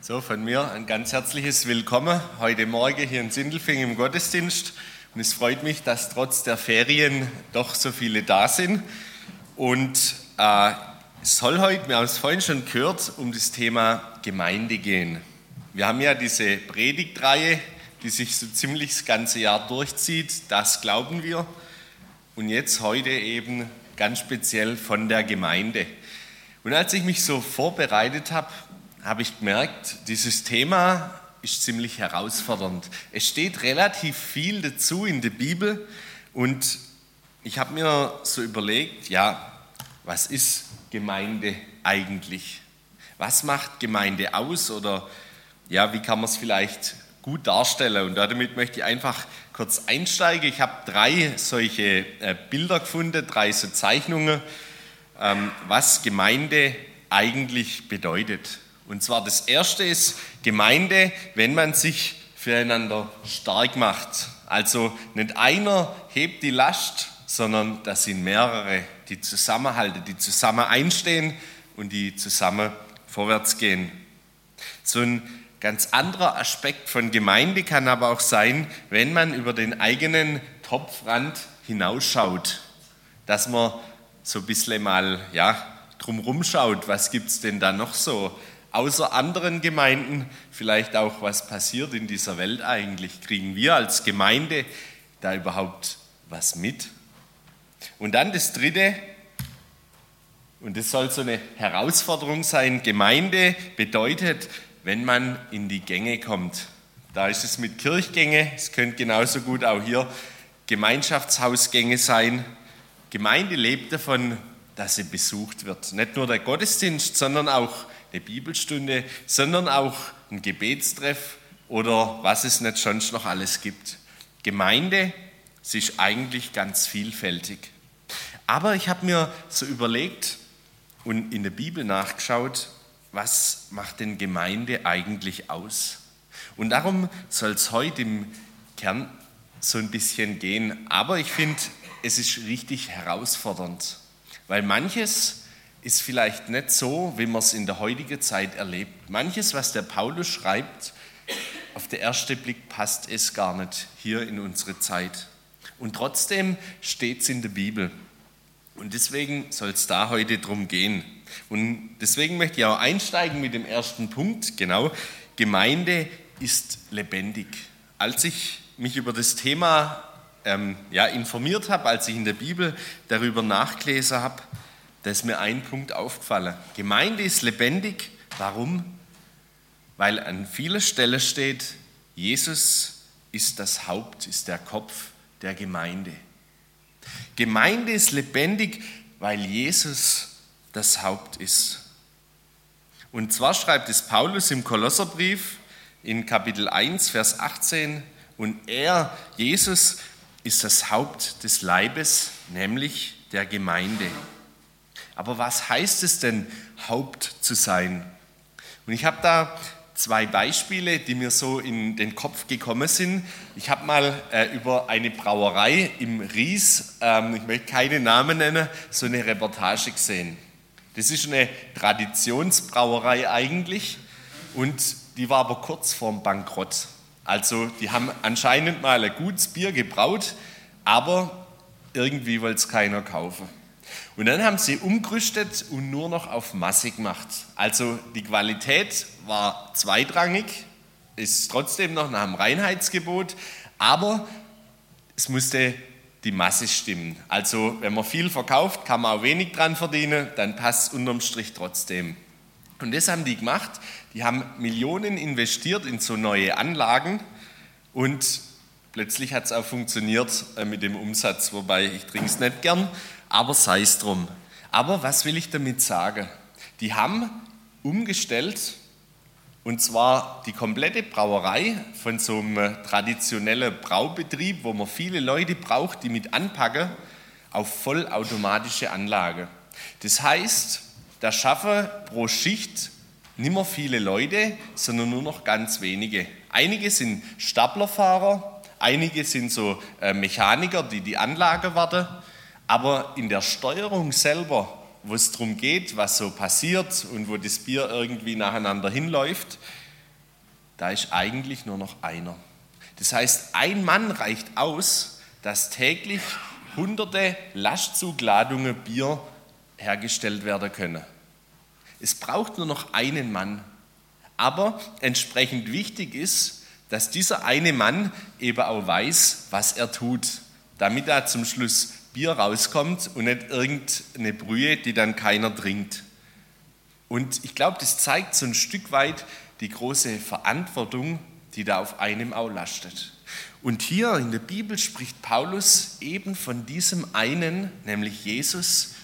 So, von mir ein ganz herzliches Willkommen heute Morgen hier in Sindelfing im Gottesdienst. Und es freut mich, dass trotz der Ferien doch so viele da sind. Und äh, es soll heute, wir haben es vorhin schon gehört, um das Thema Gemeinde gehen. Wir haben ja diese Predigtreihe, die sich so ziemlich das ganze Jahr durchzieht. Das glauben wir. Und jetzt heute eben ganz speziell von der Gemeinde. Und als ich mich so vorbereitet habe, habe ich gemerkt, dieses Thema ist ziemlich herausfordernd. Es steht relativ viel dazu in der Bibel und ich habe mir so überlegt, ja, was ist Gemeinde eigentlich? Was macht Gemeinde aus oder ja, wie kann man es vielleicht gut darstellen? Und damit möchte ich einfach kurz einsteigen. Ich habe drei solche äh, Bilder gefunden, drei so Zeichnungen, ähm, was Gemeinde eigentlich bedeutet. Und zwar das erste ist Gemeinde, wenn man sich füreinander stark macht. Also nicht einer hebt die Last, sondern das sind mehrere, die zusammenhalten, die zusammen einstehen und die zusammen vorwärts gehen. So ein ganz anderer Aspekt von Gemeinde kann aber auch sein, wenn man über den eigenen Topfrand hinausschaut, dass man so ein bisschen mal ja, drumherum schaut, was gibt es denn da noch so außer anderen Gemeinden vielleicht auch, was passiert in dieser Welt eigentlich? Kriegen wir als Gemeinde da überhaupt was mit? Und dann das Dritte, und das soll so eine Herausforderung sein, Gemeinde bedeutet, wenn man in die Gänge kommt. Da ist es mit Kirchgänge, es könnte genauso gut auch hier Gemeinschaftshausgänge sein. Gemeinde lebt davon, dass sie besucht wird. Nicht nur der Gottesdienst, sondern auch eine Bibelstunde, sondern auch ein Gebetstreff oder was es nicht sonst noch alles gibt. Gemeinde, sie ist eigentlich ganz vielfältig. Aber ich habe mir so überlegt und in der Bibel nachgeschaut, was macht denn Gemeinde eigentlich aus? Und darum soll es heute im Kern so ein bisschen gehen. Aber ich finde, es ist richtig herausfordernd, weil manches ist vielleicht nicht so, wie man es in der heutigen Zeit erlebt. Manches, was der Paulus schreibt, auf den ersten Blick passt es gar nicht hier in unsere Zeit. Und trotzdem steht es in der Bibel. Und deswegen soll es da heute drum gehen. Und deswegen möchte ich auch einsteigen mit dem ersten Punkt, genau. Gemeinde ist lebendig. Als ich mich über das Thema ähm, ja, informiert habe, als ich in der Bibel darüber nachgelesen habe, da ist mir ein Punkt aufgefallen. Gemeinde ist lebendig. Warum? Weil an vieler Stelle steht, Jesus ist das Haupt, ist der Kopf der Gemeinde. Gemeinde ist lebendig, weil Jesus das Haupt ist. Und zwar schreibt es Paulus im Kolosserbrief in Kapitel 1, Vers 18, und er, Jesus, ist das Haupt des Leibes, nämlich der Gemeinde. Aber was heißt es denn, Haupt zu sein? Und ich habe da zwei Beispiele, die mir so in den Kopf gekommen sind. Ich habe mal äh, über eine Brauerei im Ries, ähm, ich möchte keine Namen nennen, so eine Reportage gesehen. Das ist eine Traditionsbrauerei eigentlich und die war aber kurz vorm Bankrott. Also die haben anscheinend mal ein gutes Bier gebraut, aber irgendwie wollte es keiner kaufen. Und dann haben sie umgerüstet und nur noch auf Masse gemacht. Also die Qualität war zweitrangig, ist trotzdem noch nach dem Reinheitsgebot, aber es musste die Masse stimmen. Also wenn man viel verkauft, kann man auch wenig dran verdienen, dann passt es unterm Strich trotzdem. Und das haben die gemacht. Die haben Millionen investiert in so neue Anlagen und plötzlich hat es auch funktioniert äh, mit dem Umsatz, wobei ich trinke es nicht gern, aber sei es drum. Aber was will ich damit sagen? Die haben umgestellt und zwar die komplette Brauerei von so einem traditionellen Braubetrieb, wo man viele Leute braucht, die mit anpacken, auf vollautomatische Anlage. Das heißt, da schaffen pro Schicht nicht mehr viele Leute, sondern nur noch ganz wenige. Einige sind Staplerfahrer, einige sind so äh, Mechaniker, die die Anlage warten aber in der Steuerung selber, wo es darum geht, was so passiert und wo das Bier irgendwie nacheinander hinläuft, da ist eigentlich nur noch einer. Das heißt, ein Mann reicht aus, dass täglich hunderte Lastzugladungen Bier hergestellt werden können. Es braucht nur noch einen Mann. Aber entsprechend wichtig ist, dass dieser eine Mann eben auch weiß, was er tut, damit da zum Schluss Bier rauskommt und nicht irgendeine Brühe, die dann keiner trinkt. Und ich glaube, das zeigt so ein Stück weit die große Verantwortung, die da auf einem auch lastet. Und hier in der Bibel spricht Paulus eben von diesem einen, nämlich Jesus,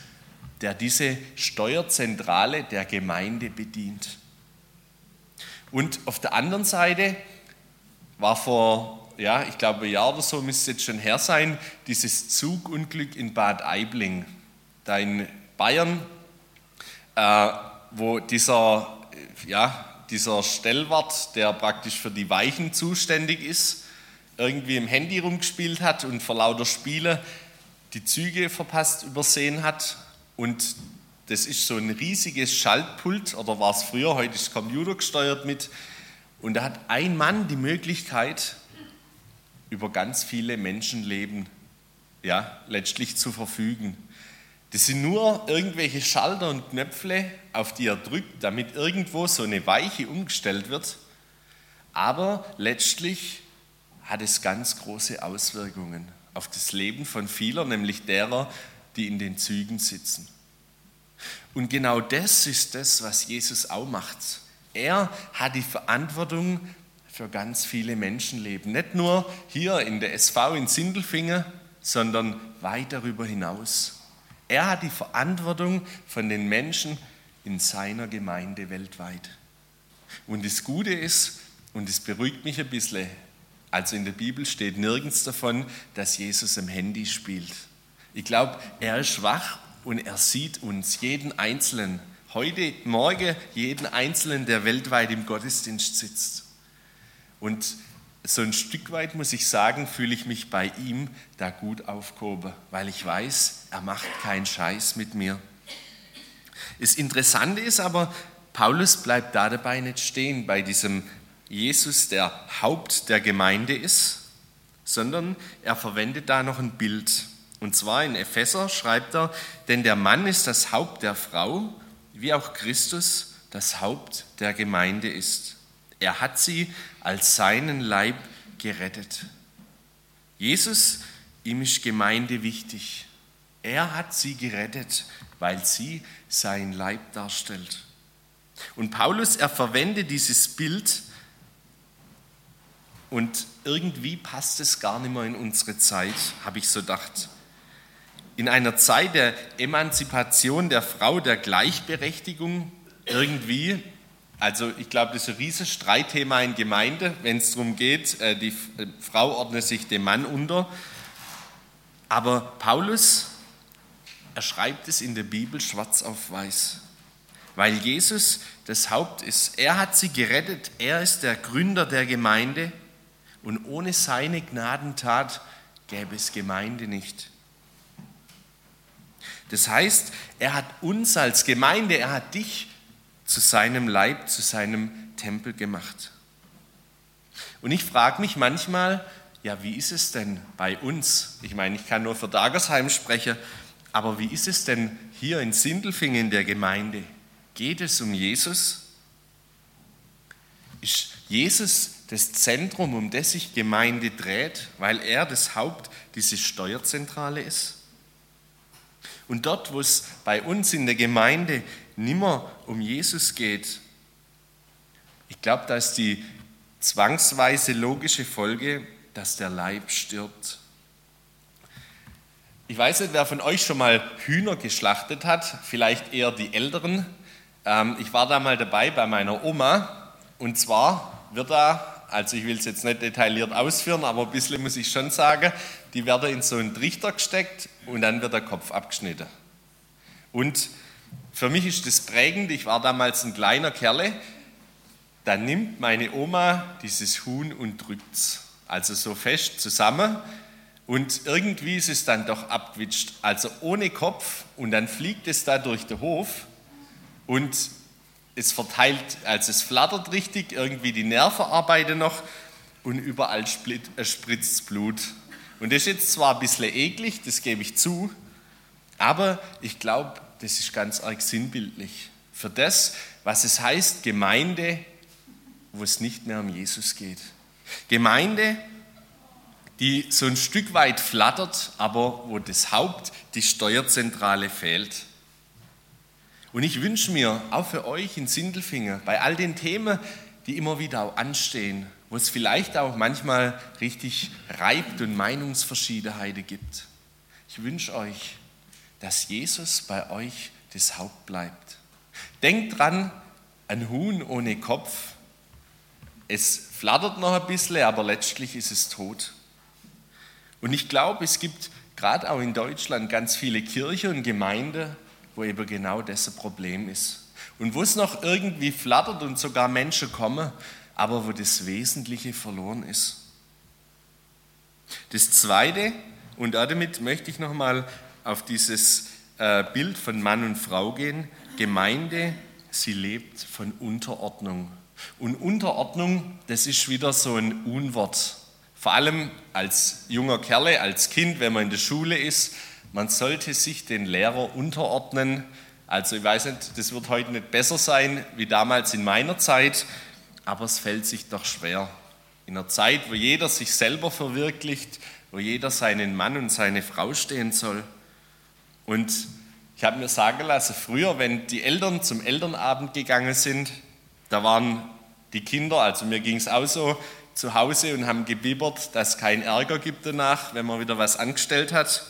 der diese Steuerzentrale der Gemeinde bedient. Und auf der anderen Seite war vor, ja, ich glaube, ein Jahr oder so müsste es jetzt schon her sein, dieses Zugunglück in Bad Aibling, da in Bayern, äh, wo dieser, ja, dieser Stellwart, der praktisch für die Weichen zuständig ist, irgendwie im Handy rumgespielt hat und vor lauter Spiele die Züge verpasst, übersehen hat. Und das ist so ein riesiges Schaltpult, oder war es früher, heute ist Computer gesteuert mit. Und da hat ein Mann die Möglichkeit, über ganz viele Menschenleben ja, letztlich zu verfügen. Das sind nur irgendwelche Schalter und Knöpfe, auf die er drückt, damit irgendwo so eine Weiche umgestellt wird. Aber letztlich hat es ganz große Auswirkungen auf das Leben von vielen, nämlich derer, die in den Zügen sitzen. Und genau das ist das, was Jesus auch macht. Er hat die Verantwortung für ganz viele Menschenleben. Nicht nur hier in der SV in Sindelfingen, sondern weit darüber hinaus. Er hat die Verantwortung von den Menschen in seiner Gemeinde weltweit. Und das Gute ist, und es beruhigt mich ein bisschen, also in der Bibel steht nirgends davon, dass Jesus im Handy spielt. Ich glaube, er ist schwach und er sieht uns, jeden Einzelnen, heute, morgen, jeden Einzelnen, der weltweit im Gottesdienst sitzt. Und so ein Stück weit, muss ich sagen, fühle ich mich bei ihm da gut aufgehoben, weil ich weiß, er macht keinen Scheiß mit mir. Das Interessante ist aber, Paulus bleibt da dabei nicht stehen, bei diesem Jesus der Haupt der Gemeinde ist, sondern er verwendet da noch ein Bild. Und zwar in Epheser schreibt er, denn der Mann ist das Haupt der Frau, wie auch Christus das Haupt der Gemeinde ist. Er hat sie als seinen Leib gerettet. Jesus, ihm ist Gemeinde wichtig. Er hat sie gerettet, weil sie sein Leib darstellt. Und Paulus, er verwendet dieses Bild, und irgendwie passt es gar nicht mehr in unsere Zeit, habe ich so gedacht. In einer Zeit der Emanzipation der Frau, der Gleichberechtigung, irgendwie, also ich glaube, das ist ein riesiges Streitthema in Gemeinde, wenn es darum geht, äh, die äh, Frau ordnet sich dem Mann unter. Aber Paulus, er schreibt es in der Bibel schwarz auf weiß, weil Jesus das Haupt ist. Er hat sie gerettet, er ist der Gründer der Gemeinde und ohne seine Gnadentat gäbe es Gemeinde nicht. Das heißt, er hat uns als Gemeinde, er hat dich zu seinem Leib, zu seinem Tempel gemacht. Und ich frage mich manchmal, ja, wie ist es denn bei uns? Ich meine, ich kann nur für Dagersheim sprechen, aber wie ist es denn hier in Sindelfingen in der Gemeinde? Geht es um Jesus? Ist Jesus das Zentrum, um das sich Gemeinde dreht, weil er das Haupt, diese Steuerzentrale ist. Und dort, wo es bei uns in der Gemeinde nimmer um Jesus geht, ich glaube, da ist die zwangsweise logische Folge, dass der Leib stirbt. Ich weiß nicht, wer von euch schon mal Hühner geschlachtet hat, vielleicht eher die Älteren. Ähm, ich war da mal dabei bei meiner Oma und zwar wird da also ich will es jetzt nicht detailliert ausführen, aber ein bisschen muss ich schon sagen, die werden in so einen Trichter gesteckt und dann wird der Kopf abgeschnitten. Und für mich ist das prägend, ich war damals ein kleiner Kerle, da nimmt meine Oma dieses Huhn und drückt es, also so fest zusammen. Und irgendwie ist es dann doch abgewitscht, also ohne Kopf. Und dann fliegt es da durch den Hof. Und es verteilt, also es flattert richtig, irgendwie die Nerven arbeiten noch. Und überall äh, spritzt Blut. Und das ist jetzt zwar ein bisschen eklig, das gebe ich zu, aber ich glaube, das ist ganz arg sinnbildlich für das, was es heißt, Gemeinde, wo es nicht mehr um Jesus geht. Gemeinde, die so ein Stück weit flattert, aber wo das Haupt, die Steuerzentrale fehlt. Und ich wünsche mir auch für euch in Sindelfingen, bei all den Themen, die immer wieder auch anstehen, wo es vielleicht auch manchmal richtig reibt und Meinungsverschiedenheiten gibt. Ich wünsche euch, dass Jesus bei euch das Haupt bleibt. Denkt dran, ein Huhn ohne Kopf, es flattert noch ein bisschen, aber letztlich ist es tot. Und ich glaube, es gibt gerade auch in Deutschland ganz viele Kirchen und Gemeinden, wo eben genau das ein Problem ist. Und wo es noch irgendwie flattert und sogar Menschen kommen, aber wo das Wesentliche verloren ist. Das Zweite, und damit möchte ich nochmal auf dieses äh, Bild von Mann und Frau gehen. Gemeinde, sie lebt von Unterordnung. Und Unterordnung, das ist wieder so ein Unwort. Vor allem als junger Kerle, als Kind, wenn man in der Schule ist, man sollte sich den Lehrer unterordnen. Also ich weiß nicht, das wird heute nicht besser sein wie damals in meiner Zeit, aber es fällt sich doch schwer. In einer Zeit, wo jeder sich selber verwirklicht, wo jeder seinen Mann und seine Frau stehen soll. Und ich habe mir sagen lassen, früher, wenn die Eltern zum Elternabend gegangen sind, da waren die Kinder, also mir ging es auch so, zu Hause und haben gebibbert, dass es keinen Ärger gibt danach, wenn man wieder was angestellt hat.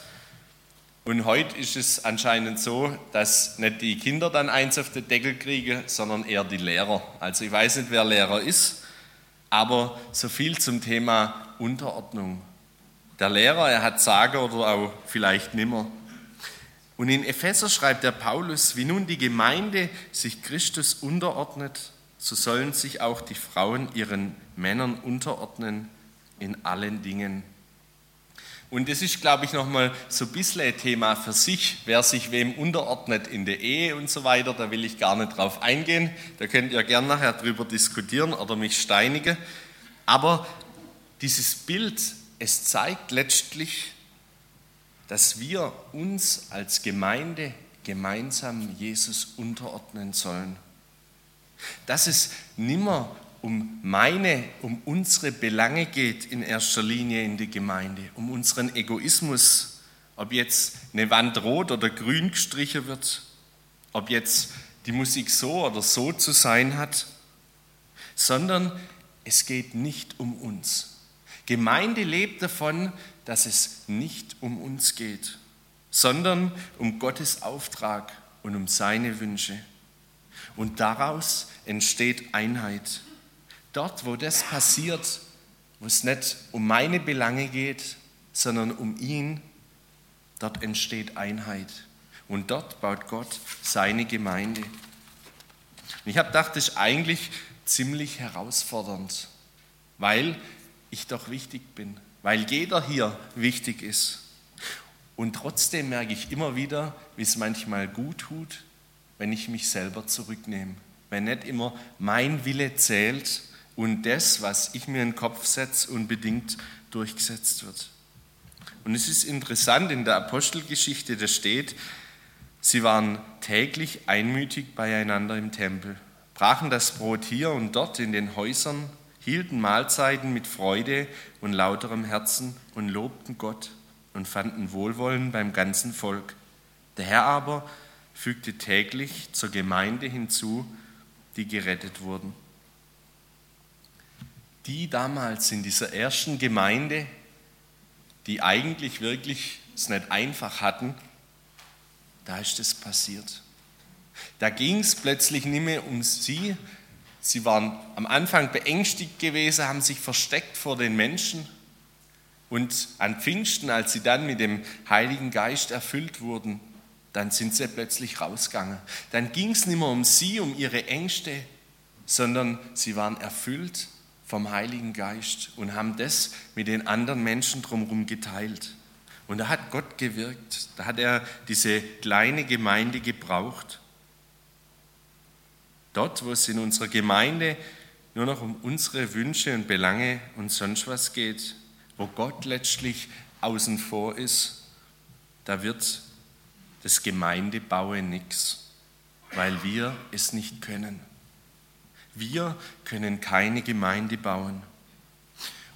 Und heute ist es anscheinend so, dass nicht die Kinder dann eins auf den Deckel kriegen, sondern eher die Lehrer. Also ich weiß nicht, wer Lehrer ist, aber so viel zum Thema Unterordnung. Der Lehrer, er hat Sagen oder auch vielleicht nimmer. Und in Epheser schreibt der Paulus, wie nun die Gemeinde sich Christus unterordnet, so sollen sich auch die Frauen ihren Männern unterordnen in allen Dingen. Und das ist, glaube ich, nochmal so ein bisschen ein Thema für sich, wer sich wem unterordnet in der Ehe und so weiter. Da will ich gar nicht drauf eingehen. Da könnt ihr gerne nachher drüber diskutieren oder mich steinigen. Aber dieses Bild, es zeigt letztlich, dass wir uns als Gemeinde gemeinsam Jesus unterordnen sollen. Dass es nimmer um meine, um unsere Belange geht in erster Linie in die Gemeinde, um unseren Egoismus, ob jetzt eine Wand rot oder grün gestrichen wird, ob jetzt die Musik so oder so zu sein hat, sondern es geht nicht um uns. Gemeinde lebt davon, dass es nicht um uns geht, sondern um Gottes Auftrag und um seine Wünsche. Und daraus entsteht Einheit. Dort, wo das passiert, wo es nicht um meine Belange geht, sondern um ihn, dort entsteht Einheit. Und dort baut Gott seine Gemeinde. Und ich habe gedacht, das ist eigentlich ziemlich herausfordernd, weil ich doch wichtig bin, weil jeder hier wichtig ist. Und trotzdem merke ich immer wieder, wie es manchmal gut tut, wenn ich mich selber zurücknehme, wenn nicht immer mein Wille zählt, und das, was ich mir in den Kopf setze, unbedingt durchgesetzt wird. Und es ist interessant, in der Apostelgeschichte, da steht, sie waren täglich einmütig beieinander im Tempel, brachen das Brot hier und dort in den Häusern, hielten Mahlzeiten mit Freude und lauterem Herzen und lobten Gott und fanden Wohlwollen beim ganzen Volk. Der Herr aber fügte täglich zur Gemeinde hinzu, die gerettet wurden die damals in dieser ersten Gemeinde, die eigentlich wirklich es nicht einfach hatten, da ist es passiert. Da ging es plötzlich nicht mehr um sie. Sie waren am Anfang beängstigt gewesen, haben sich versteckt vor den Menschen. Und an Pfingsten, als sie dann mit dem Heiligen Geist erfüllt wurden, dann sind sie plötzlich rausgegangen. Dann ging es nicht mehr um sie, um ihre Ängste, sondern sie waren erfüllt vom Heiligen Geist und haben das mit den anderen Menschen drumherum geteilt. Und da hat Gott gewirkt, da hat er diese kleine Gemeinde gebraucht. Dort, wo es in unserer Gemeinde nur noch um unsere Wünsche und Belange und sonst was geht, wo Gott letztlich außen vor ist, da wird das Gemeindebauen nichts, weil wir es nicht können. Wir können keine Gemeinde bauen.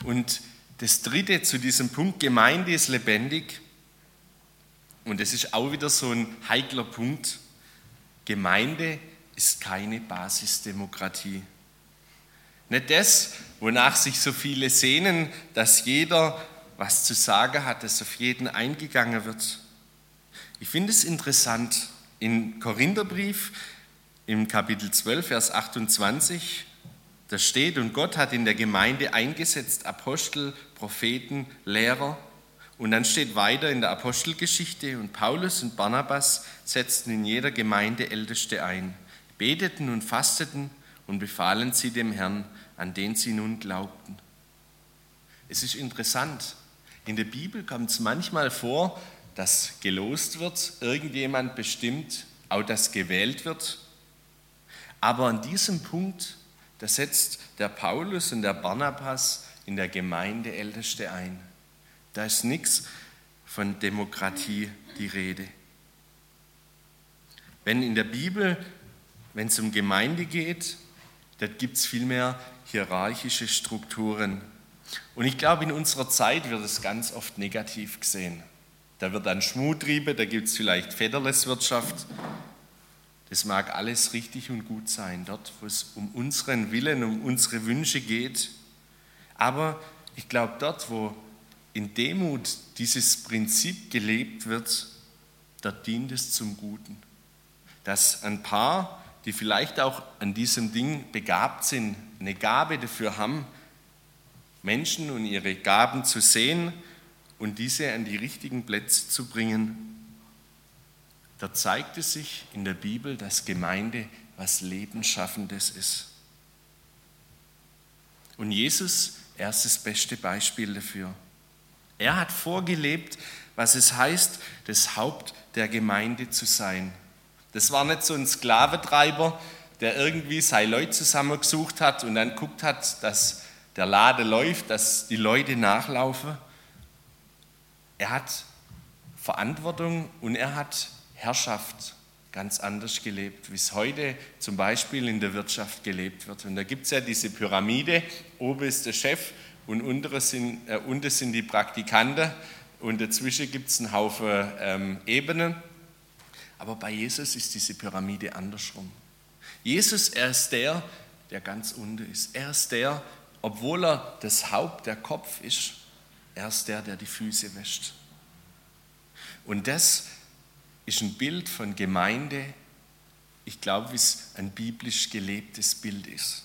Und das Dritte zu diesem Punkt, Gemeinde ist lebendig. Und das ist auch wieder so ein heikler Punkt. Gemeinde ist keine Basisdemokratie. Nicht das, wonach sich so viele sehnen, dass jeder was zu sagen hat, dass auf jeden eingegangen wird. Ich finde es interessant, im Korintherbrief im Kapitel 12, Vers 28, da steht, und Gott hat in der Gemeinde eingesetzt Apostel, Propheten, Lehrer. Und dann steht weiter in der Apostelgeschichte, und Paulus und Barnabas setzten in jeder Gemeinde Älteste ein, beteten und fasteten und befahlen sie dem Herrn, an den sie nun glaubten. Es ist interessant, in der Bibel kommt es manchmal vor, dass gelost wird, irgendjemand bestimmt, auch dass gewählt wird. Aber an diesem Punkt, da setzt der Paulus und der Barnabas in der Gemeinde Älteste ein. Da ist nichts von Demokratie die Rede. Wenn in der Bibel, wenn es um Gemeinde geht, da gibt es vielmehr hierarchische Strukturen. Und ich glaube, in unserer Zeit wird es ganz oft negativ gesehen. Da wird dann Schmutriebe, da gibt es vielleicht Federleswirtschaft. Das mag alles richtig und gut sein, dort, wo es um unseren Willen, um unsere Wünsche geht. Aber ich glaube, dort, wo in Demut dieses Prinzip gelebt wird, dort dient es zum Guten. Dass ein Paar, die vielleicht auch an diesem Ding begabt sind, eine Gabe dafür haben, Menschen und ihre Gaben zu sehen und diese an die richtigen Plätze zu bringen. Da zeigt es sich in der Bibel, dass Gemeinde was Lebensschaffendes ist. Und Jesus, er ist das beste Beispiel dafür. Er hat vorgelebt, was es heißt, das Haupt der Gemeinde zu sein. Das war nicht so ein Sklaventreiber, der irgendwie seine Leute zusammengesucht hat und dann guckt hat, dass der Lade läuft, dass die Leute nachlaufen. Er hat Verantwortung und er hat Herrschaft ganz anders gelebt, wie es heute zum Beispiel in der Wirtschaft gelebt wird. Und da gibt es ja diese Pyramide, oben ist der Chef und unten sind, äh, unten sind die Praktikanten und dazwischen gibt es einen Haufen ähm, Ebenen. Aber bei Jesus ist diese Pyramide andersrum. Jesus, er ist der, der ganz unten ist. Er ist der, obwohl er das Haupt, der Kopf ist, er ist der, der die Füße wäscht. Und das ist ein Bild von Gemeinde, ich glaube, wie es ein biblisch gelebtes Bild ist.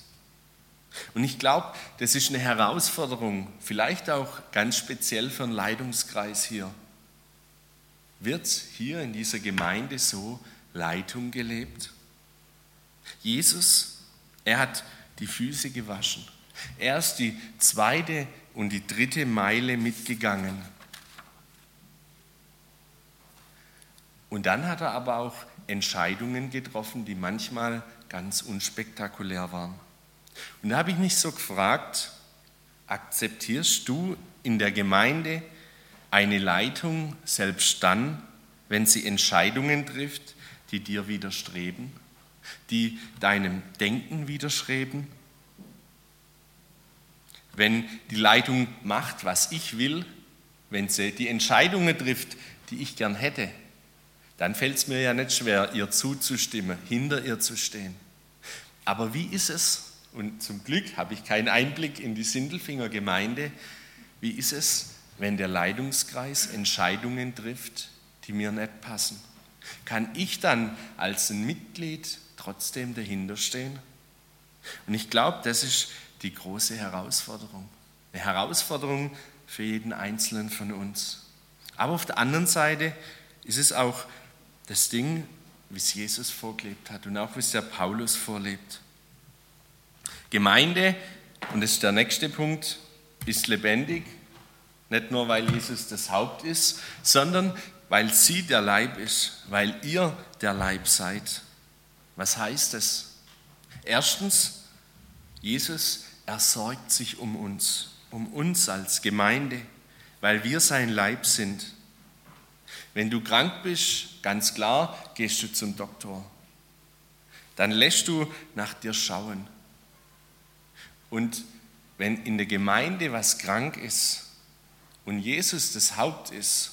Und ich glaube, das ist eine Herausforderung, vielleicht auch ganz speziell für einen Leitungskreis hier. Wird hier in dieser Gemeinde so Leitung gelebt? Jesus, er hat die Füße gewaschen. Er ist die zweite und die dritte Meile mitgegangen. Und dann hat er aber auch Entscheidungen getroffen, die manchmal ganz unspektakulär waren. Und da habe ich mich so gefragt, akzeptierst du in der Gemeinde eine Leitung selbst dann, wenn sie Entscheidungen trifft, die dir widerstreben, die deinem Denken widerstreben? Wenn die Leitung macht, was ich will, wenn sie die Entscheidungen trifft, die ich gern hätte, dann fällt es mir ja nicht schwer, ihr zuzustimmen, hinter ihr zu stehen. Aber wie ist es, und zum Glück habe ich keinen Einblick in die Sindelfinger Gemeinde, wie ist es, wenn der Leitungskreis Entscheidungen trifft, die mir nicht passen? Kann ich dann als ein Mitglied trotzdem dahinter stehen? Und ich glaube, das ist die große Herausforderung. Eine Herausforderung für jeden Einzelnen von uns. Aber auf der anderen Seite ist es auch das Ding, wie es Jesus vorgelebt hat und auch wie es der Paulus vorlebt. Gemeinde, und das ist der nächste Punkt, ist lebendig, nicht nur weil Jesus das Haupt ist, sondern weil sie der Leib ist, weil ihr der Leib seid. Was heißt das? Erstens, Jesus, er sorgt sich um uns, um uns als Gemeinde, weil wir sein Leib sind. Wenn du krank bist, ganz klar, gehst du zum Doktor. Dann lässt du nach dir schauen. Und wenn in der Gemeinde was krank ist und Jesus das Haupt ist,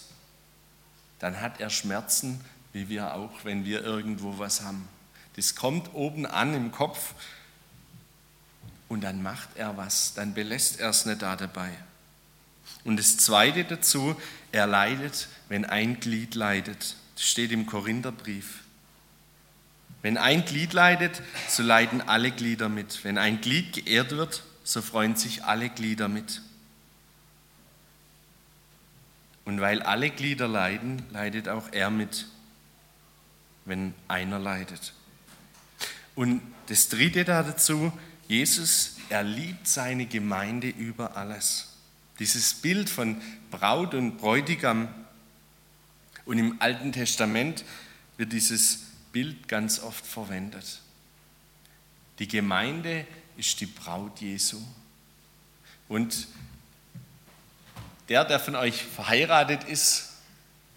dann hat er Schmerzen, wie wir auch, wenn wir irgendwo was haben. Das kommt oben an im Kopf und dann macht er was, dann belässt er es nicht da dabei. Und das Zweite dazu, er leidet, wenn ein Glied leidet. Das steht im Korintherbrief. Wenn ein Glied leidet, so leiden alle Glieder mit. Wenn ein Glied geehrt wird, so freuen sich alle Glieder mit. Und weil alle Glieder leiden, leidet auch er mit, wenn einer leidet. Und das Dritte dazu, Jesus, er liebt seine Gemeinde über alles. Dieses Bild von Braut und Bräutigam. Und im Alten Testament wird dieses Bild ganz oft verwendet. Die Gemeinde ist die Braut Jesu. Und der, der von euch verheiratet ist,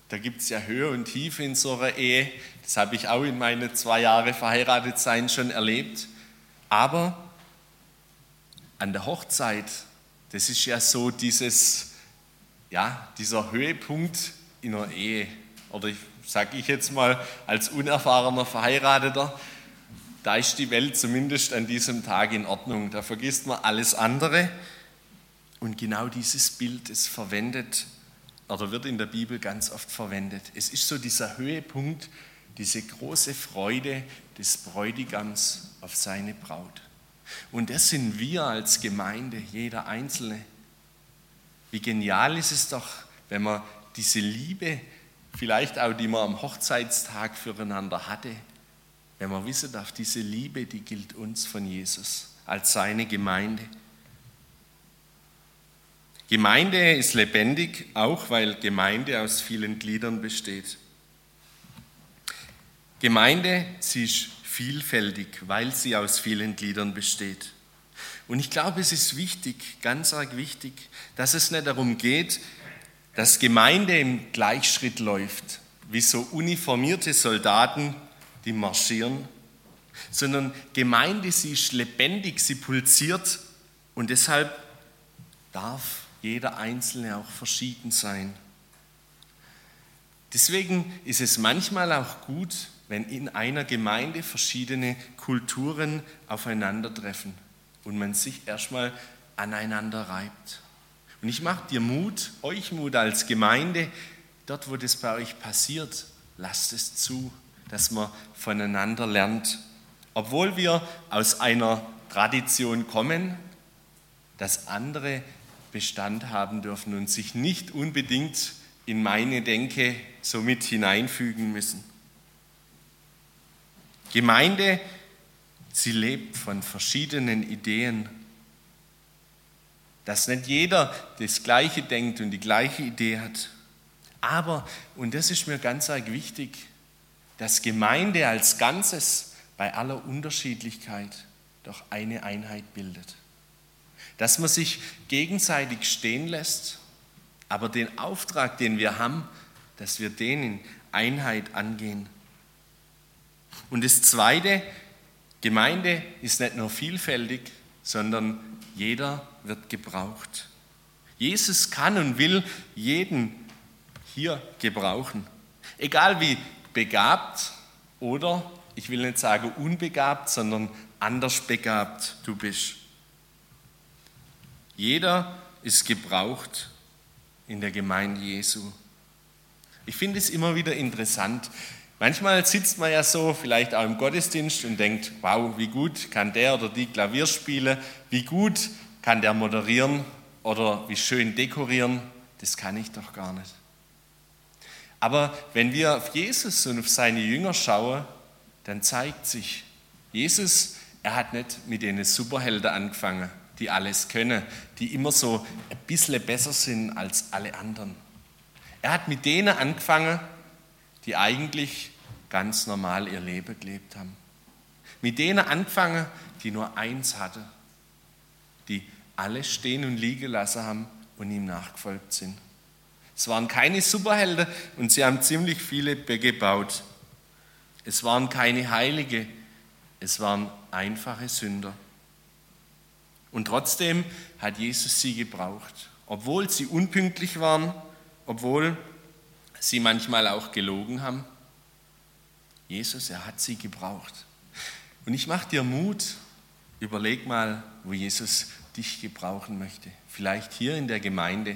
da gibt es ja Höhe und Tiefe in so einer Ehe. Das habe ich auch in meinen zwei Jahre verheiratet sein schon erlebt. Aber an der Hochzeit, das ist ja so dieses, ja, dieser Höhepunkt in einer Ehe. Oder ich sage ich jetzt mal als unerfahrener Verheirateter, da ist die Welt zumindest an diesem Tag in Ordnung. Da vergisst man alles andere. Und genau dieses Bild ist verwendet oder wird in der Bibel ganz oft verwendet. Es ist so dieser Höhepunkt, diese große Freude des Bräutigams auf seine Braut. Und das sind wir als Gemeinde, jeder Einzelne. Wie genial ist es doch, wenn man diese Liebe, vielleicht auch die man am Hochzeitstag füreinander hatte, wenn man wissen darf, diese Liebe, die gilt uns von Jesus als seine Gemeinde. Gemeinde ist lebendig, auch weil Gemeinde aus vielen Gliedern besteht. Gemeinde, sie ist vielfältig, weil sie aus vielen Gliedern besteht. Und ich glaube, es ist wichtig, ganz arg wichtig, dass es nicht darum geht, dass Gemeinde im Gleichschritt läuft, wie so uniformierte Soldaten, die marschieren, sondern Gemeinde, sie ist lebendig, sie pulsiert und deshalb darf jeder Einzelne auch verschieden sein. Deswegen ist es manchmal auch gut, wenn in einer Gemeinde verschiedene Kulturen aufeinandertreffen und man sich erstmal aneinander reibt. Und ich mache dir Mut, euch Mut als Gemeinde, dort wo das bei euch passiert, lasst es zu, dass man voneinander lernt. Obwohl wir aus einer Tradition kommen, dass andere Bestand haben dürfen und sich nicht unbedingt in meine Denke somit hineinfügen müssen. Gemeinde, sie lebt von verschiedenen Ideen. Dass nicht jeder das Gleiche denkt und die gleiche Idee hat. Aber, und das ist mir ganz arg wichtig, dass Gemeinde als Ganzes bei aller Unterschiedlichkeit doch eine Einheit bildet dass man sich gegenseitig stehen lässt, aber den Auftrag, den wir haben, dass wir den in Einheit angehen. Und das Zweite, Gemeinde ist nicht nur vielfältig, sondern jeder wird gebraucht. Jesus kann und will jeden hier gebrauchen. Egal wie begabt oder, ich will nicht sagen unbegabt, sondern anders begabt du bist. Jeder ist gebraucht in der Gemeinde Jesu. Ich finde es immer wieder interessant. Manchmal sitzt man ja so, vielleicht auch im Gottesdienst und denkt, wow, wie gut kann der oder die Klavier spielen, wie gut kann der moderieren oder wie schön dekorieren. Das kann ich doch gar nicht. Aber wenn wir auf Jesus und auf seine Jünger schauen, dann zeigt sich, Jesus, er hat nicht mit den Superhelden angefangen die alles können, die immer so ein bisschen besser sind als alle anderen. Er hat mit denen angefangen, die eigentlich ganz normal ihr Leben gelebt haben. Mit denen angefangen, die nur eins hatten, die alles stehen und liegen lassen haben und ihm nachgefolgt sind. Es waren keine Superhelden und sie haben ziemlich viele gebaut. Es waren keine Heilige, es waren einfache Sünder. Und trotzdem hat Jesus sie gebraucht, obwohl sie unpünktlich waren, obwohl sie manchmal auch gelogen haben. Jesus, er hat sie gebraucht. Und ich mache dir Mut, überleg mal, wo Jesus dich gebrauchen möchte. Vielleicht hier in der Gemeinde.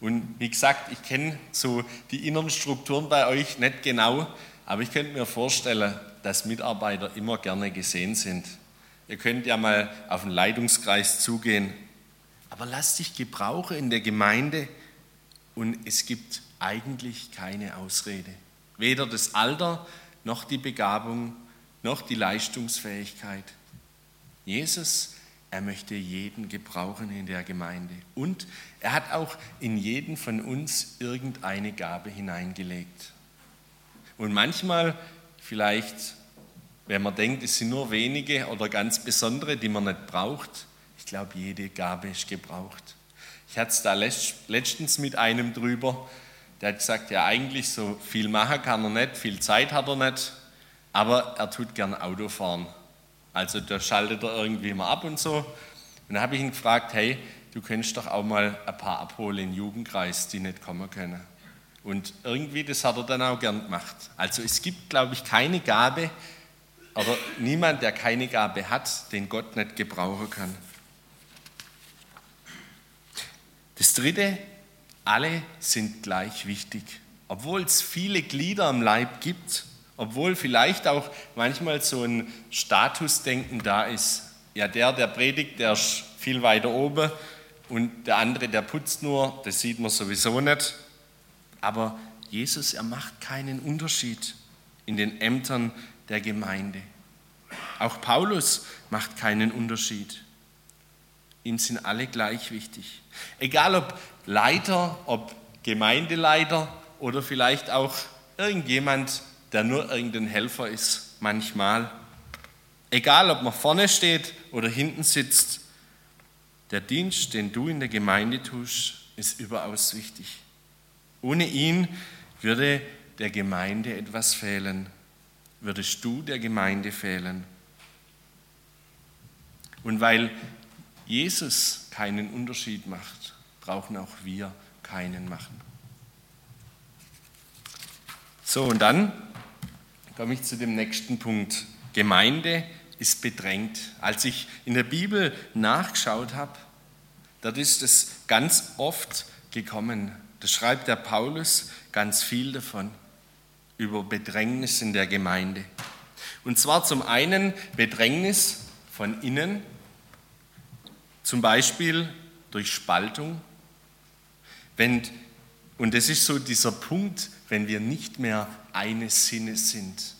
Und wie gesagt, ich kenne so die inneren Strukturen bei euch nicht genau, aber ich könnte mir vorstellen, dass Mitarbeiter immer gerne gesehen sind. Ihr könnt ja mal auf den Leitungskreis zugehen. Aber lass dich gebrauchen in der Gemeinde und es gibt eigentlich keine Ausrede. Weder das Alter noch die Begabung noch die Leistungsfähigkeit. Jesus, er möchte jeden gebrauchen in der Gemeinde. Und er hat auch in jeden von uns irgendeine Gabe hineingelegt. Und manchmal vielleicht wenn man denkt, es sind nur wenige oder ganz besondere, die man nicht braucht, ich glaube, jede Gabe ist gebraucht. Ich hatte es da letztens mit einem drüber, der hat gesagt, ja eigentlich so viel machen kann er nicht, viel Zeit hat er nicht, aber er tut gern Auto fahren. Also da schaltet er irgendwie mal ab und so. Und dann habe ich ihn gefragt, hey, du könntest doch auch mal ein paar abholen im Jugendkreis, die nicht kommen können. Und irgendwie, das hat er dann auch gern gemacht. Also es gibt, glaube ich, keine Gabe, aber niemand, der keine Gabe hat, den Gott nicht gebrauchen kann. Das Dritte, alle sind gleich wichtig. Obwohl es viele Glieder am Leib gibt, obwohl vielleicht auch manchmal so ein Statusdenken da ist. Ja, der, der predigt, der ist viel weiter oben und der andere, der putzt nur, das sieht man sowieso nicht. Aber Jesus, er macht keinen Unterschied in den Ämtern der Gemeinde. Auch Paulus macht keinen Unterschied. Ihm sind alle gleich wichtig. Egal ob Leiter, ob Gemeindeleiter oder vielleicht auch irgendjemand, der nur irgendein Helfer ist, manchmal. Egal ob man vorne steht oder hinten sitzt, der Dienst, den du in der Gemeinde tust, ist überaus wichtig. Ohne ihn würde der Gemeinde etwas fehlen würdest du der Gemeinde fehlen. Und weil Jesus keinen Unterschied macht, brauchen auch wir keinen machen. So, und dann komme ich zu dem nächsten Punkt. Gemeinde ist bedrängt. Als ich in der Bibel nachgeschaut habe, dort ist es ganz oft gekommen. Da schreibt der Paulus ganz viel davon über Bedrängnis in der Gemeinde. Und zwar zum einen Bedrängnis von innen, zum Beispiel durch Spaltung. Wenn, und das ist so dieser Punkt, wenn wir nicht mehr eines Sinnes sind.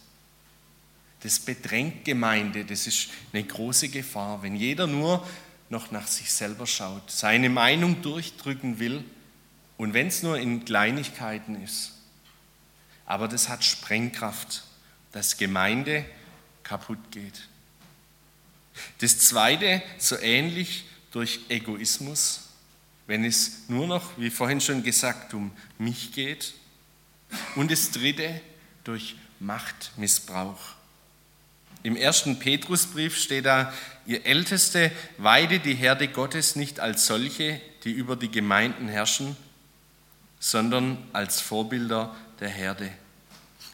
Das bedrängt Gemeinde, das ist eine große Gefahr, wenn jeder nur noch nach sich selber schaut, seine Meinung durchdrücken will und wenn es nur in Kleinigkeiten ist. Aber das hat Sprengkraft, dass Gemeinde kaputt geht. Das Zweite, so ähnlich durch Egoismus, wenn es nur noch, wie vorhin schon gesagt, um mich geht. Und das Dritte, durch Machtmissbrauch. Im ersten Petrusbrief steht da, ihr Älteste weide die Herde Gottes nicht als solche, die über die Gemeinden herrschen, sondern als Vorbilder der Herde.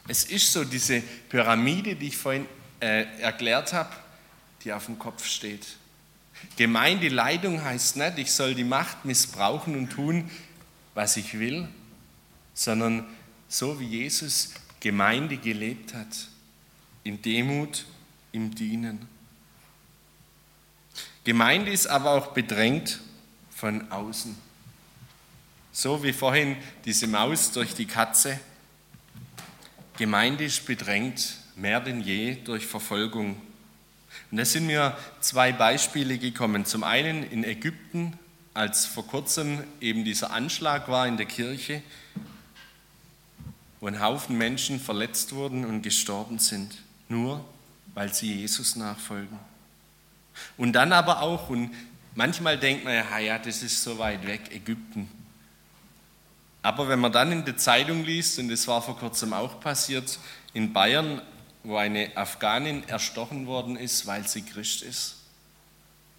Es ist so diese Pyramide, die ich vorhin äh, erklärt habe, die auf dem Kopf steht. Gemeindeleitung heißt nicht, ich soll die Macht missbrauchen und tun, was ich will, sondern so wie Jesus Gemeinde gelebt hat, in Demut, im Dienen. Gemeinde ist aber auch bedrängt von außen. So wie vorhin diese Maus durch die Katze. Gemeinde ist bedrängt mehr denn je durch Verfolgung. Und da sind mir zwei Beispiele gekommen. Zum einen in Ägypten, als vor kurzem eben dieser Anschlag war in der Kirche, wo ein Haufen Menschen verletzt wurden und gestorben sind. Nur weil sie Jesus nachfolgen. Und dann aber auch, und manchmal denkt man ja, ja, das ist so weit weg, Ägypten. Aber wenn man dann in der Zeitung liest, und das war vor kurzem auch passiert, in Bayern, wo eine Afghanin erstochen worden ist, weil sie Christ ist,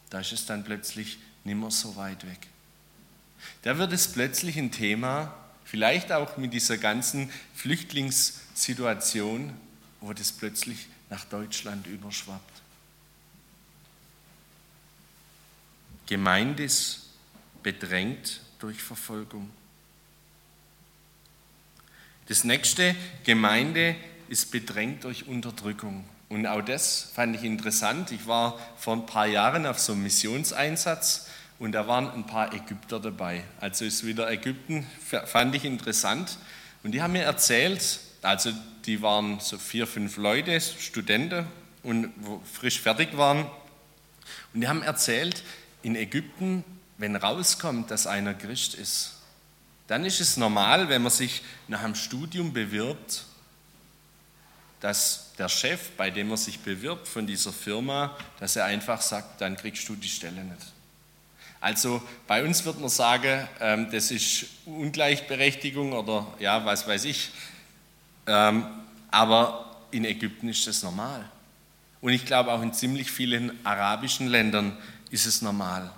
da ist es dann plötzlich nimmer so weit weg. Da wird es plötzlich ein Thema, vielleicht auch mit dieser ganzen Flüchtlingssituation, wo das plötzlich nach Deutschland überschwappt. Gemeinde ist bedrängt durch Verfolgung. Das nächste, Gemeinde ist bedrängt durch Unterdrückung. Und auch das fand ich interessant. Ich war vor ein paar Jahren auf so einem Missionseinsatz und da waren ein paar Ägypter dabei. Also ist wieder Ägypten, fand ich interessant. Und die haben mir erzählt, also die waren so vier, fünf Leute, Studenten und frisch fertig waren. Und die haben erzählt, in Ägypten, wenn rauskommt, dass einer Christ ist, dann ist es normal, wenn man sich nach einem Studium bewirbt, dass der Chef, bei dem man sich bewirbt von dieser Firma, dass er einfach sagt, dann kriegst du die Stelle nicht. Also bei uns wird man sagen, ähm, das ist Ungleichberechtigung oder ja, was weiß ich. Ähm, aber in Ägypten ist das normal. Und ich glaube auch in ziemlich vielen arabischen Ländern ist es normal,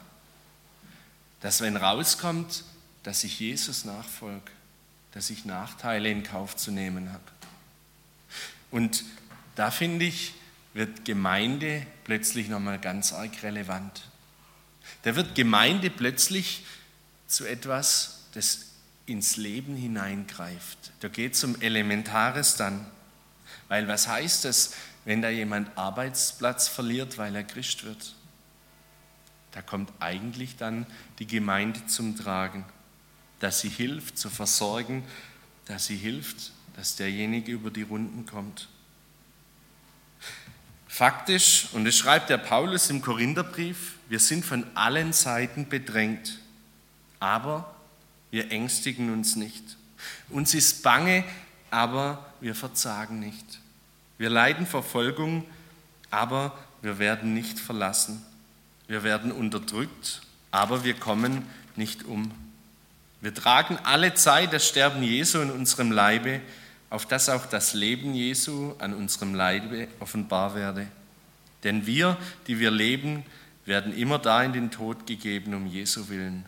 dass wenn rauskommt, dass ich Jesus nachfolge, dass ich Nachteile in Kauf zu nehmen habe. Und da finde ich, wird Gemeinde plötzlich nochmal ganz arg relevant. Da wird Gemeinde plötzlich zu etwas, das ins Leben hineingreift. Da geht es um Elementares dann. Weil was heißt es, wenn da jemand Arbeitsplatz verliert, weil er Christ wird? Da kommt eigentlich dann die Gemeinde zum Tragen dass sie hilft zu versorgen, dass sie hilft, dass derjenige über die Runden kommt. Faktisch, und das schreibt der Paulus im Korintherbrief, wir sind von allen Seiten bedrängt, aber wir ängstigen uns nicht. Uns ist bange, aber wir verzagen nicht. Wir leiden Verfolgung, aber wir werden nicht verlassen. Wir werden unterdrückt, aber wir kommen nicht um. Wir tragen alle Zeit das Sterben Jesu in unserem Leibe, auf das auch das Leben Jesu an unserem Leibe offenbar werde. Denn wir, die wir leben, werden immer da in den Tod gegeben um Jesu willen,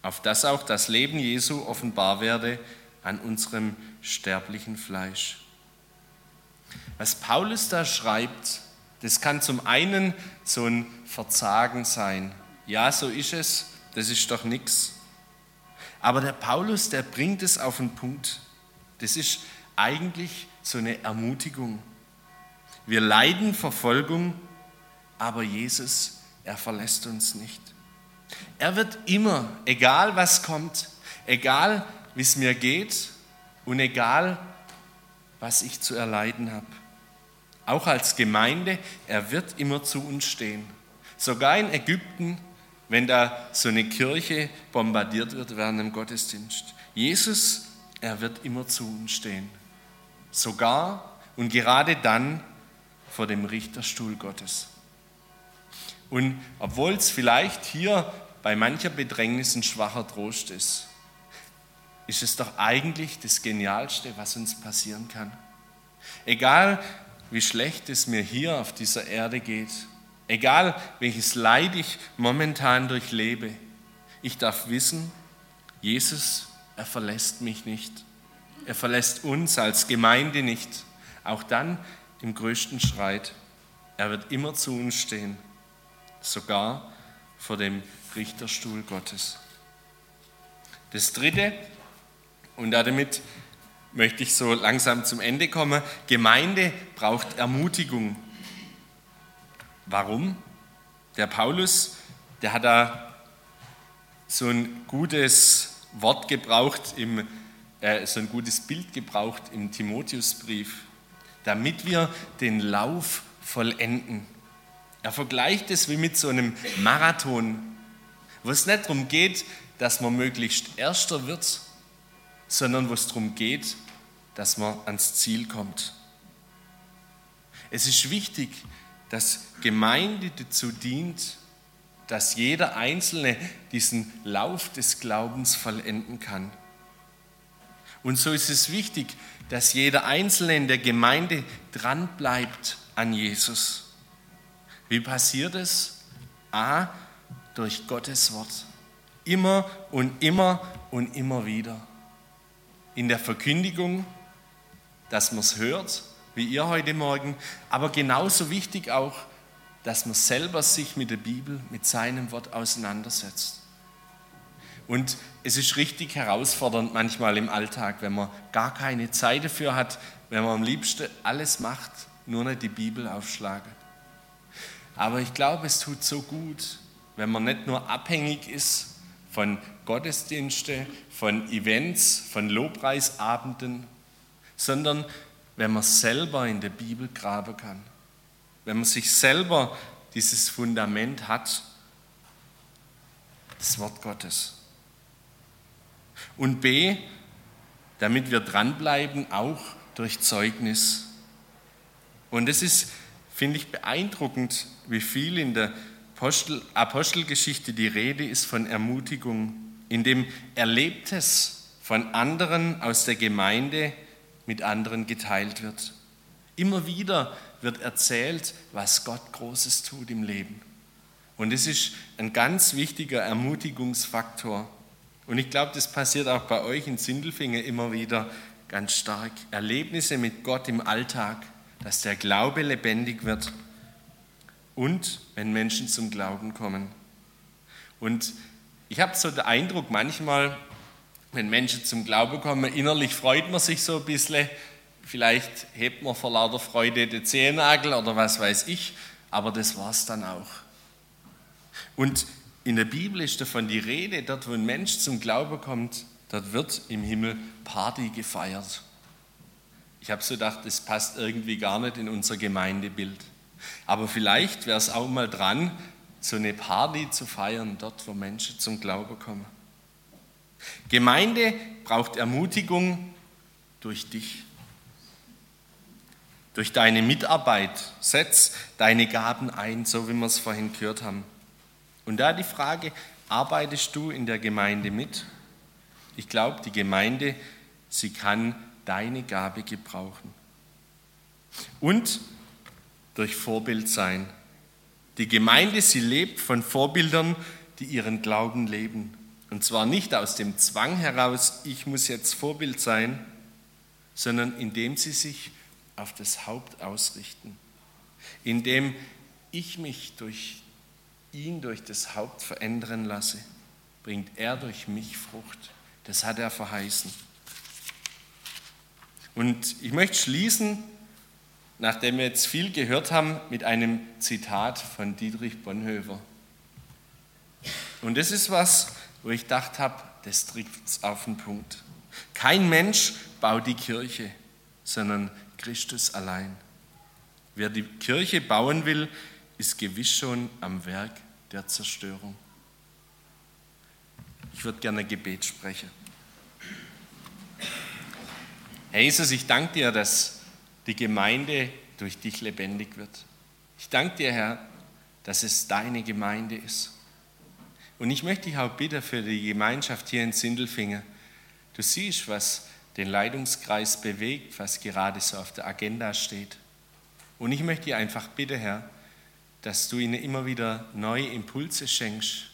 auf das auch das Leben Jesu offenbar werde an unserem sterblichen Fleisch. Was Paulus da schreibt, das kann zum einen so ein Verzagen sein. Ja, so ist es, das ist doch nichts. Aber der Paulus, der bringt es auf den Punkt. Das ist eigentlich so eine Ermutigung. Wir leiden Verfolgung, aber Jesus, er verlässt uns nicht. Er wird immer, egal was kommt, egal wie es mir geht und egal was ich zu erleiden habe, auch als Gemeinde, er wird immer zu uns stehen. Sogar in Ägypten wenn da so eine Kirche bombardiert wird während dem Gottesdienst. Jesus, er wird immer zu uns stehen. Sogar und gerade dann vor dem Richterstuhl Gottes. Und obwohl es vielleicht hier bei mancher Bedrängnis ein schwacher Trost ist, ist es doch eigentlich das Genialste, was uns passieren kann. Egal wie schlecht es mir hier auf dieser Erde geht, Egal welches Leid ich momentan durchlebe, ich darf wissen, Jesus, er verlässt mich nicht. Er verlässt uns als Gemeinde nicht. Auch dann im größten Streit. Er wird immer zu uns stehen, sogar vor dem Richterstuhl Gottes. Das Dritte, und damit möchte ich so langsam zum Ende kommen, Gemeinde braucht Ermutigung Warum? Der Paulus, der hat da so ein gutes Wort gebraucht, im, äh, so ein gutes Bild gebraucht im Timotheusbrief, damit wir den Lauf vollenden. Er vergleicht es wie mit so einem Marathon, wo es nicht darum geht, dass man möglichst Erster wird, sondern wo es darum geht, dass man ans Ziel kommt. Es ist wichtig, dass Gemeinde dazu dient, dass jeder Einzelne diesen Lauf des Glaubens vollenden kann. Und so ist es wichtig, dass jeder Einzelne in der Gemeinde dranbleibt an Jesus. Wie passiert es? A, durch Gottes Wort. Immer und immer und immer wieder. In der Verkündigung, dass man es hört, wie ihr heute Morgen, aber genauso wichtig auch, dass man selber sich mit der Bibel, mit seinem Wort auseinandersetzt. Und es ist richtig herausfordernd manchmal im Alltag, wenn man gar keine Zeit dafür hat, wenn man am liebsten alles macht, nur nicht die Bibel aufschlagen. Aber ich glaube, es tut so gut, wenn man nicht nur abhängig ist von Gottesdienste, von Events, von Lobpreisabenden, sondern wenn man selber in der Bibel graben kann. Wenn man sich selber dieses Fundament hat, das Wort Gottes. Und B, damit wir dranbleiben, auch durch Zeugnis. Und es ist, finde ich, beeindruckend, wie viel in der Apostel, Apostelgeschichte die Rede ist von Ermutigung, in dem Erlebtes von anderen aus der Gemeinde mit anderen geteilt wird. Immer wieder wird erzählt, was Gott Großes tut im Leben. Und es ist ein ganz wichtiger Ermutigungsfaktor. Und ich glaube, das passiert auch bei euch in Sindelfingen immer wieder ganz stark. Erlebnisse mit Gott im Alltag, dass der Glaube lebendig wird und wenn Menschen zum Glauben kommen. Und ich habe so den Eindruck, manchmal, wenn Menschen zum Glauben kommen, innerlich freut man sich so ein bisschen, vielleicht hebt man vor lauter Freude den Zehennagel oder was weiß ich, aber das war es dann auch. Und in der Bibel ist davon die Rede, dort wo ein Mensch zum Glauben kommt, dort wird im Himmel Party gefeiert. Ich habe so gedacht, das passt irgendwie gar nicht in unser Gemeindebild. Aber vielleicht wäre es auch mal dran, so eine Party zu feiern, dort wo Menschen zum Glauben kommen. Gemeinde braucht Ermutigung durch dich, durch deine Mitarbeit. Setz deine Gaben ein, so wie wir es vorhin gehört haben. Und da die Frage, arbeitest du in der Gemeinde mit? Ich glaube, die Gemeinde, sie kann deine Gabe gebrauchen. Und durch Vorbild sein. Die Gemeinde, sie lebt von Vorbildern, die ihren Glauben leben. Und zwar nicht aus dem Zwang heraus, ich muss jetzt Vorbild sein, sondern indem sie sich auf das Haupt ausrichten. Indem ich mich durch ihn, durch das Haupt verändern lasse, bringt er durch mich Frucht. Das hat er verheißen. Und ich möchte schließen, nachdem wir jetzt viel gehört haben, mit einem Zitat von Dietrich Bonhoeffer. Und das ist was, wo ich gedacht habe, das trifft es auf den Punkt. Kein Mensch baut die Kirche, sondern Christus allein. Wer die Kirche bauen will, ist gewiss schon am Werk der Zerstörung. Ich würde gerne Gebet sprechen. Herr Jesus, ich danke dir, dass die Gemeinde durch dich lebendig wird. Ich danke dir, Herr, dass es deine Gemeinde ist. Und ich möchte dich auch bitten für die Gemeinschaft hier in Sindelfingen. Du siehst, was den Leitungskreis bewegt, was gerade so auf der Agenda steht. Und ich möchte dir einfach bitten, Herr, dass du ihnen immer wieder neue Impulse schenkst,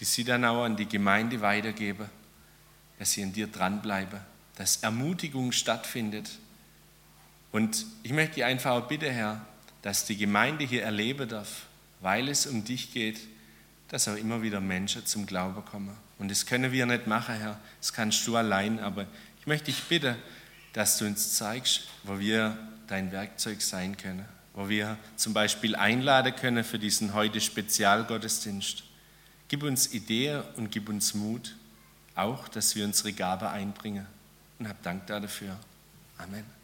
die sie dann auch an die Gemeinde weitergeben, dass sie an dir dranbleiben, dass Ermutigung stattfindet. Und ich möchte dir einfach auch bitten, Herr, dass die Gemeinde hier erleben darf, weil es um dich geht, dass auch immer wieder Menschen zum Glauben kommen. Und das können wir nicht machen, Herr, das kannst du allein, aber ich möchte dich bitten, dass du uns zeigst, wo wir dein Werkzeug sein können, wo wir zum Beispiel einladen können für diesen heute Spezialgottesdienst. Gib uns Ideen und gib uns Mut, auch, dass wir unsere Gabe einbringen. Und hab Dank dafür. Amen.